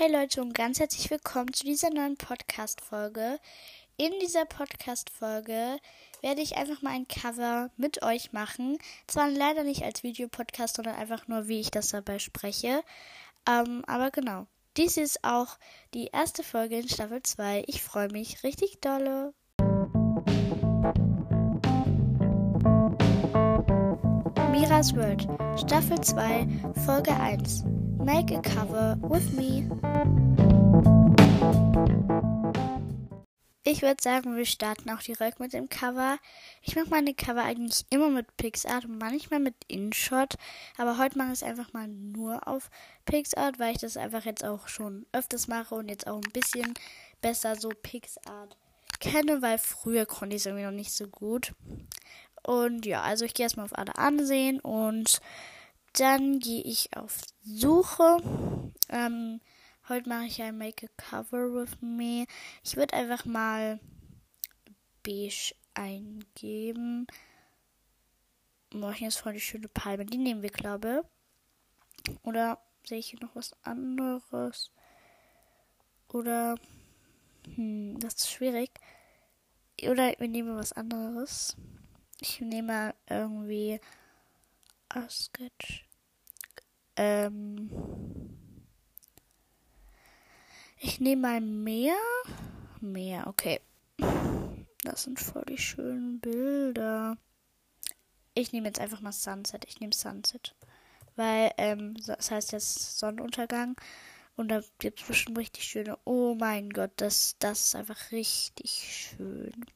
Hey Leute und ganz herzlich willkommen zu dieser neuen Podcast-Folge. In dieser Podcast-Folge werde ich einfach mal ein Cover mit euch machen. Zwar leider nicht als Videopodcast, sondern einfach nur, wie ich das dabei spreche. Ähm, aber genau. Dies ist auch die erste Folge in Staffel 2. Ich freue mich richtig dolle. Miras World, Staffel 2, Folge 1. Make a cover with me. Ich würde sagen, wir starten auch direkt mit dem Cover. Ich mache meine Cover eigentlich immer mit PixArt und manchmal mit InShot. Aber heute mache ich es einfach mal nur auf PixArt, weil ich das einfach jetzt auch schon öfters mache und jetzt auch ein bisschen besser so PixArt kenne, weil früher konnte ich es irgendwie noch nicht so gut. Und ja, also ich gehe erstmal auf alle ansehen und dann gehe ich auf Suche. Ähm, heute mache ich ein Make a Cover with Me. Ich würde einfach mal beige eingeben. Hier ist voll die schöne Palme. Die nehmen wir, glaube ich. Oder sehe ich hier noch was anderes? Oder. Hm, das ist schwierig. Oder wir nehmen was anderes. Ich nehme irgendwie Ah, Sketch. Ähm. Ich nehme mal mehr. Mehr, okay. Das sind voll die schönen Bilder. Ich nehme jetzt einfach mal Sunset. Ich nehme Sunset. Weil, ähm, das heißt jetzt Sonnenuntergang. Und da gibt es bestimmt richtig schöne. Oh mein Gott, das, das ist einfach richtig schön.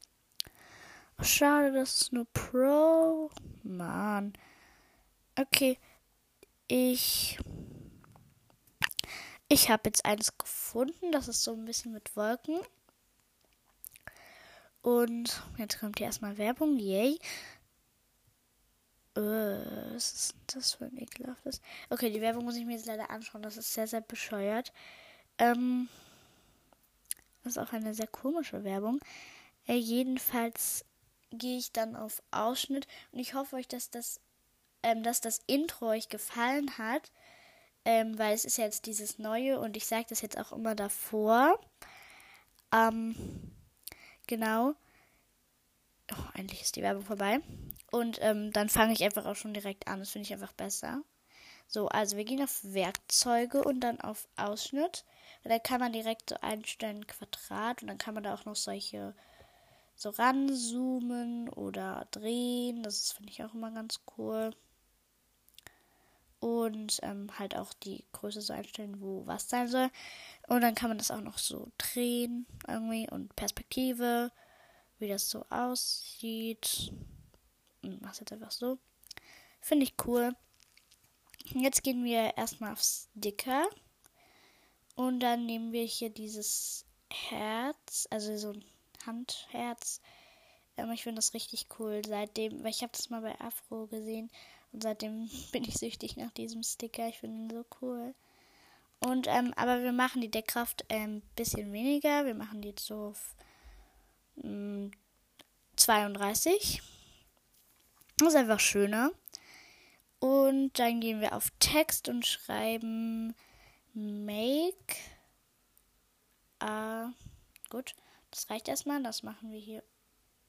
Schade, das ist nur Pro. Mann. Okay. Ich. Ich habe jetzt eines gefunden. Das ist so ein bisschen mit Wolken. Und jetzt kommt hier erstmal Werbung. Yay. Äh, was ist das für ein ekelhaftes? Okay, die Werbung muss ich mir jetzt leider anschauen. Das ist sehr, sehr bescheuert. Ähm, das ist auch eine sehr komische Werbung. Äh, jedenfalls gehe ich dann auf Ausschnitt und ich hoffe euch, dass das ähm, dass das Intro euch gefallen hat, ähm, weil es ist jetzt dieses neue und ich sage das jetzt auch immer davor. Ähm, genau. Oh, endlich ist die Werbung vorbei. Und ähm, dann fange ich einfach auch schon direkt an. Das finde ich einfach besser. So, also wir gehen auf Werkzeuge und dann auf Ausschnitt. Und da kann man direkt so einstellen Quadrat und dann kann man da auch noch solche so ranzoomen oder drehen. Das finde ich auch immer ganz cool und ähm, halt auch die Größe so einstellen, wo was sein soll. Und dann kann man das auch noch so drehen irgendwie und Perspektive, wie das so aussieht. Und mach's jetzt einfach so. Finde ich cool. Jetzt gehen wir erstmal auf Sticker. Und dann nehmen wir hier dieses Herz, also so ein Handherz. Ähm, ich finde das richtig cool. Seitdem, weil ich habe das mal bei Afro gesehen und seitdem bin ich süchtig nach diesem Sticker. Ich finde ihn so cool. Und, ähm, aber wir machen die Deckkraft ein ähm, bisschen weniger. Wir machen die jetzt so auf ähm, 32. Das ist einfach schöner. Und dann gehen wir auf Text und schreiben Make. Äh, gut, das reicht erstmal. Das machen wir hier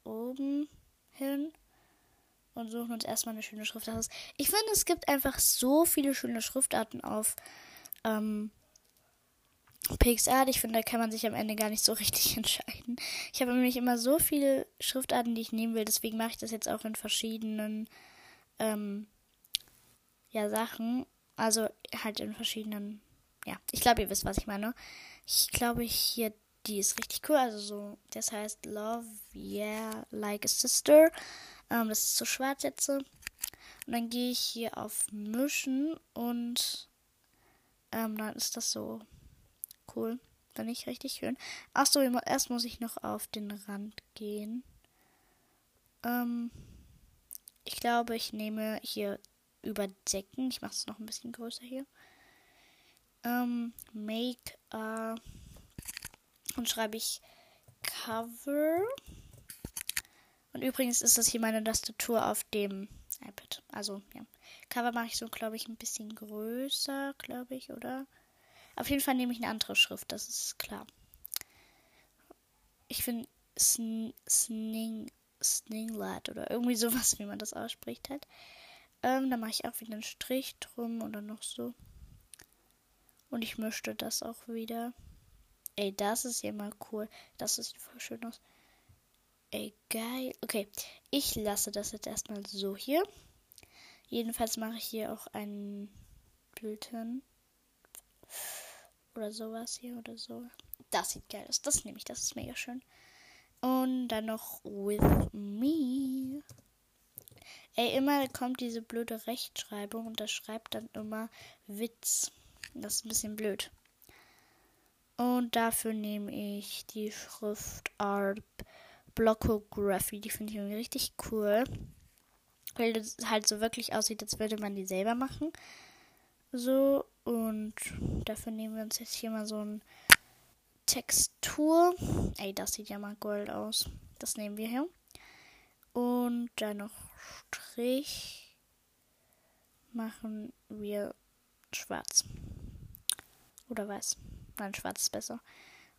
oben hin und suchen uns erstmal eine schöne Schrift aus. Ich finde, es gibt einfach so viele schöne Schriftarten auf ähm, PixArt. Ich finde, da kann man sich am Ende gar nicht so richtig entscheiden. Ich habe nämlich immer so viele Schriftarten, die ich nehmen will. Deswegen mache ich das jetzt auch in verschiedenen ähm, ja, Sachen. Also halt in verschiedenen. Ja, ich glaube, ihr wisst, was ich meine. Ich glaube, hier, die ist richtig cool. Also so, das heißt Love, yeah, like a sister. Ähm, das ist so schwarz jetzt. Und dann gehe ich hier auf Mischen und ähm, dann ist das so cool. Dann nicht richtig schön. Achso, erst muss ich noch auf den Rand gehen. Ähm, ich glaube, ich nehme hier überdecken. Ich mache es noch ein bisschen größer hier. Ähm, make a und schreibe ich Cover. Und übrigens ist das hier meine Tastatur auf dem iPad. Also, ja. Cover mache ich so, glaube ich, ein bisschen größer, glaube ich, oder? Auf jeden Fall nehme ich eine andere Schrift, das ist klar. Ich finde Sn Sning, Sninglat oder irgendwie sowas, wie man das ausspricht halt. Ähm, dann mache ich auch wieder einen Strich drum oder noch so. Und ich möchte das auch wieder. Ey, das ist ja mal cool. Das sieht voll schön aus. Ey, geil. Okay, ich lasse das jetzt erstmal so hier. Jedenfalls mache ich hier auch einen Bild hin. Oder sowas hier oder so. Das sieht geil aus. Das nehme ich. Das ist mega schön. Und dann noch with me. Ey, immer kommt diese blöde Rechtschreibung und das schreibt dann immer Witz. Das ist ein bisschen blöd. Und dafür nehme ich die Schriftart Blockography. Die finde ich irgendwie richtig cool. Weil das halt so wirklich aussieht, als würde man die selber machen. So, und dafür nehmen wir uns jetzt hier mal so ein Textur. Ey, das sieht ja mal gold aus. Das nehmen wir hier. Und dann noch Strich machen wir schwarz. Oder weiß. Nein, schwarz ist besser.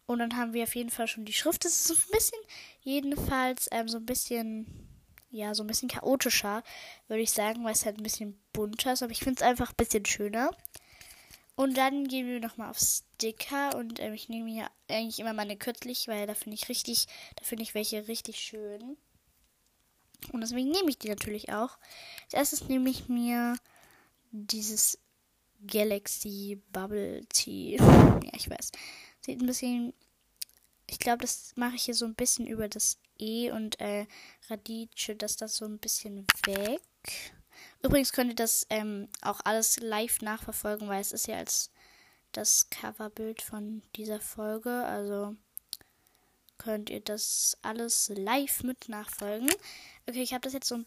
Und dann haben wir auf jeden Fall schon die Schrift. Das ist so ein bisschen, jedenfalls, ähm, so ein bisschen, ja, so ein bisschen chaotischer, würde ich sagen, weil es halt ein bisschen bunter ist. Aber ich finde es einfach ein bisschen schöner. Und dann gehen wir nochmal auf Sticker und ähm, ich nehme hier eigentlich immer meine kürzlich, weil da finde ich richtig, da finde ich welche richtig schön. Und deswegen nehme ich die natürlich auch. Als erstes nehme ich mir dieses Galaxy Bubble Tea. ja, ich weiß. Sieht ein bisschen. Ich glaube, das mache ich hier so ein bisschen über das E und äh, Radice, dass das so ein bisschen weg. Übrigens könnt ihr das ähm, auch alles live nachverfolgen, weil es ist ja als das Coverbild von dieser Folge. Also könnt ihr das alles live mit nachfolgen. Okay, ich habe das jetzt so ein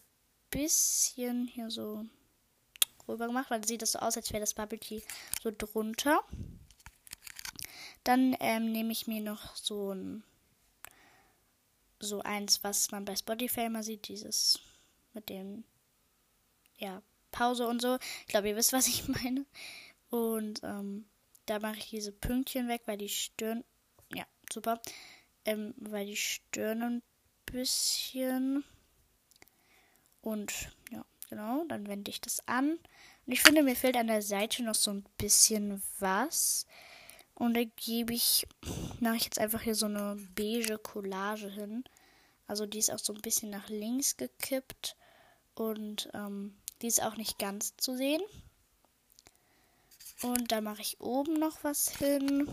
bisschen hier so rüber gemacht, weil sieht das so aus, als wäre das Bubble Tea so drunter. Dann ähm, nehme ich mir noch so ein so eins, was man bei Spotify immer sieht, dieses mit dem ja, Pause und so. Ich glaube, ihr wisst, was ich meine. Und ähm, da mache ich diese Pünktchen weg, weil die Stirn. Ja, super. Ähm, weil die Stirn ein bisschen. Und ja, genau. Dann wende ich das an. Und ich finde, mir fehlt an der Seite noch so ein bisschen was. Und da gebe ich, mache ich jetzt einfach hier so eine beige Collage hin. Also die ist auch so ein bisschen nach links gekippt. Und ähm, die ist auch nicht ganz zu sehen. Und da mache ich oben noch was hin.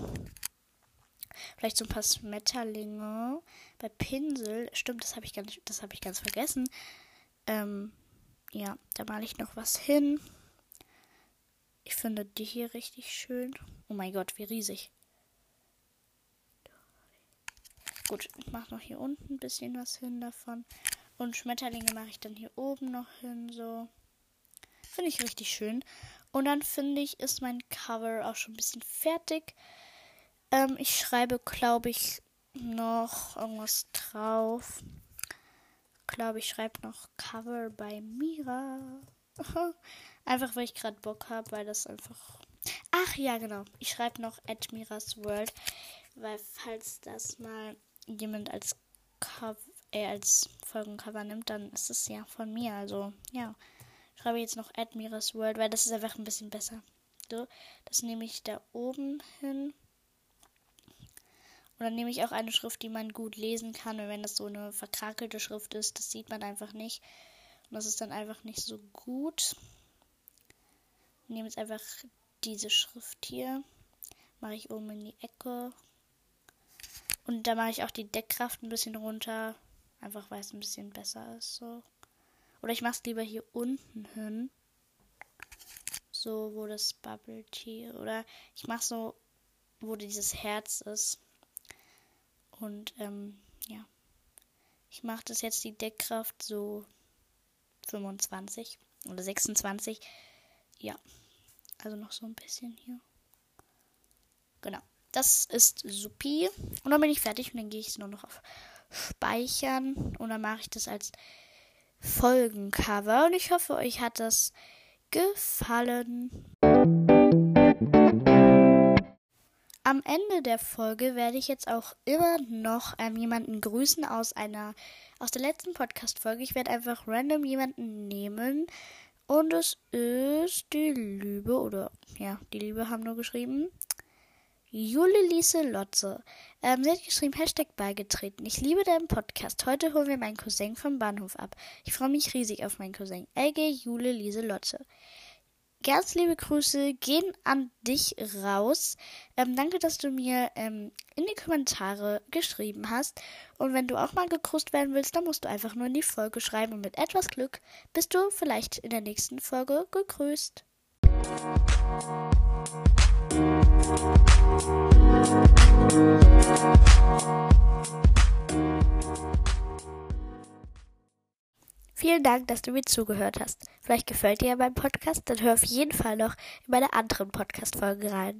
Vielleicht so ein paar Schmetterlinge. Bei Pinsel, stimmt, das habe ich, ganz, hab ich ganz vergessen. Ähm, ja, da male ich noch was hin. Ich finde die hier richtig schön. Oh mein Gott, wie riesig. Gut, ich mache noch hier unten ein bisschen was hin davon. Und Schmetterlinge mache ich dann hier oben noch hin, so. Finde ich richtig schön. Und dann finde ich, ist mein Cover auch schon ein bisschen fertig. Ähm, ich schreibe, glaube ich, noch irgendwas drauf. Glaube ich, schreibe noch Cover bei Mira. Einfach, weil ich gerade Bock habe, weil das einfach. Ach ja, genau. Ich schreibe noch Admiras World, weil falls das mal jemand als Cover, äh, als Folgencover nimmt, dann ist es ja von mir. Also ja schreibe jetzt noch Admiras World, weil das ist einfach ein bisschen besser. So, das nehme ich da oben hin. Und dann nehme ich auch eine Schrift, die man gut lesen kann. Und wenn das so eine verkrakelte Schrift ist, das sieht man einfach nicht. Und das ist dann einfach nicht so gut. Ich nehme jetzt einfach diese Schrift hier. Mache ich oben in die Ecke. Und da mache ich auch die Deckkraft ein bisschen runter. Einfach weil es ein bisschen besser ist. So. Oder ich mache es lieber hier unten hin. So, wo das Bubble Tea. Oder ich mache so, wo dieses Herz ist. Und ähm, ja. Ich mache das jetzt die Deckkraft so 25 oder 26. Ja. Also noch so ein bisschen hier. Genau. Das ist supi. Und dann bin ich fertig und dann gehe ich es nur noch auf Speichern. Und dann mache ich das als Folgencover und ich hoffe, euch hat das gefallen. Am Ende der Folge werde ich jetzt auch immer noch ähm, jemanden grüßen aus einer aus der letzten Podcast-Folge. Ich werde einfach random jemanden nehmen. Und es ist die Liebe, oder ja, die Liebe haben nur geschrieben. Jule Lise Lotze. Ähm, sie hat geschrieben, Hashtag beigetreten. Ich liebe deinen Podcast. Heute holen wir meinen Cousin vom Bahnhof ab. Ich freue mich riesig auf meinen Cousin. LG Jule Lise Lotze. Ganz liebe Grüße gehen an dich raus. Ähm, danke, dass du mir ähm, in die Kommentare geschrieben hast. Und wenn du auch mal gegrüßt werden willst, dann musst du einfach nur in die Folge schreiben. Und mit etwas Glück bist du vielleicht in der nächsten Folge gegrüßt. Vielen Dank, dass du mir zugehört hast. Vielleicht gefällt dir ja mein Podcast, dann hör auf jeden Fall noch in meine anderen Podcast-Folgen rein.